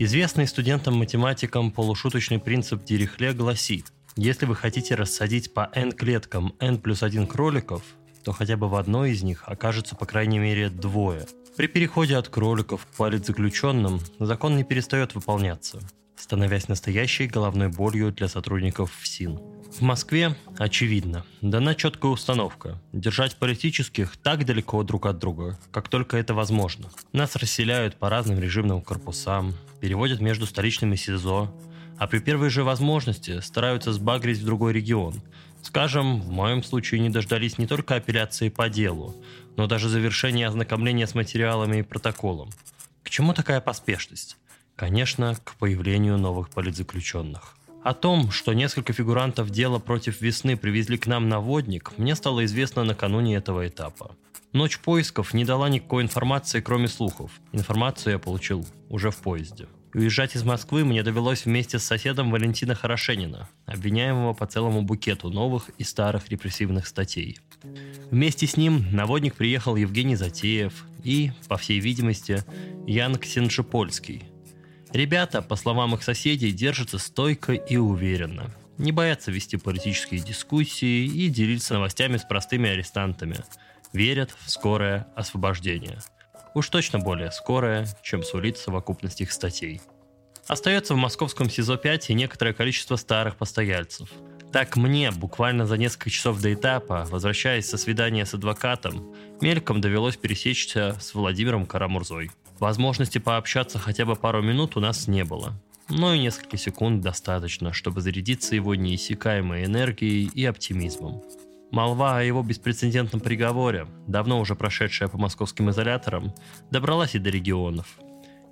Известный студентам-математикам полушуточный принцип Дирихле гласит, если вы хотите рассадить по n клеткам n плюс 1 кроликов, то хотя бы в одной из них окажется по крайней мере двое. При переходе от кроликов к политзаключенным закон не перестает выполняться, становясь настоящей головной болью для сотрудников ФСИН. В Москве, очевидно, дана четкая установка – держать политических так далеко друг от друга, как только это возможно. Нас расселяют по разным режимным корпусам, переводят между столичными СИЗО, а при первой же возможности стараются сбагрить в другой регион. Скажем, в моем случае не дождались не только апелляции по делу, но даже завершения ознакомления с материалами и протоколом. К чему такая поспешность? Конечно, к появлению новых политзаключенных. О том, что несколько фигурантов дела против весны привезли к нам наводник, мне стало известно накануне этого этапа. Ночь поисков не дала никакой информации, кроме слухов. Информацию я получил уже в поезде. Уезжать из Москвы мне довелось вместе с соседом Валентина Хорошенина, обвиняемого по целому букету новых и старых репрессивных статей. Вместе с ним наводник приехал Евгений Затеев и, по всей видимости, Ян Ксеншипольский – Ребята, по словам их соседей, держатся стойко и уверенно. Не боятся вести политические дискуссии и делиться новостями с простыми арестантами. Верят в скорое освобождение. Уж точно более скорое, чем сулит совокупность их статей. Остается в московском СИЗО-5 и некоторое количество старых постояльцев. Так мне, буквально за несколько часов до этапа, возвращаясь со свидания с адвокатом, мельком довелось пересечься с Владимиром Карамурзой – Возможности пообщаться хотя бы пару минут у нас не было. Но и несколько секунд достаточно, чтобы зарядиться его неиссякаемой энергией и оптимизмом. Молва о его беспрецедентном приговоре, давно уже прошедшая по московским изоляторам, добралась и до регионов.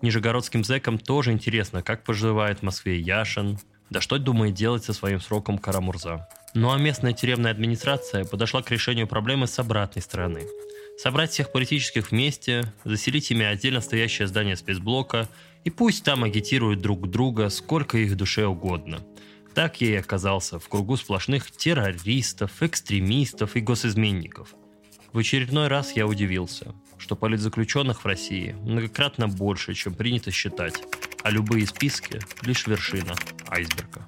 Нижегородским зэкам тоже интересно, как поживает в Москве Яшин, да что думает делать со своим сроком Карамурза. Ну а местная тюремная администрация подошла к решению проблемы с обратной стороны – собрать всех политических вместе, заселить ими отдельно стоящее здание спецблока и пусть там агитируют друг друга сколько их душе угодно. Так я и оказался в кругу сплошных террористов, экстремистов и госизменников. В очередной раз я удивился, что политзаключенных в России многократно больше, чем принято считать, а любые списки – лишь вершина айсберга.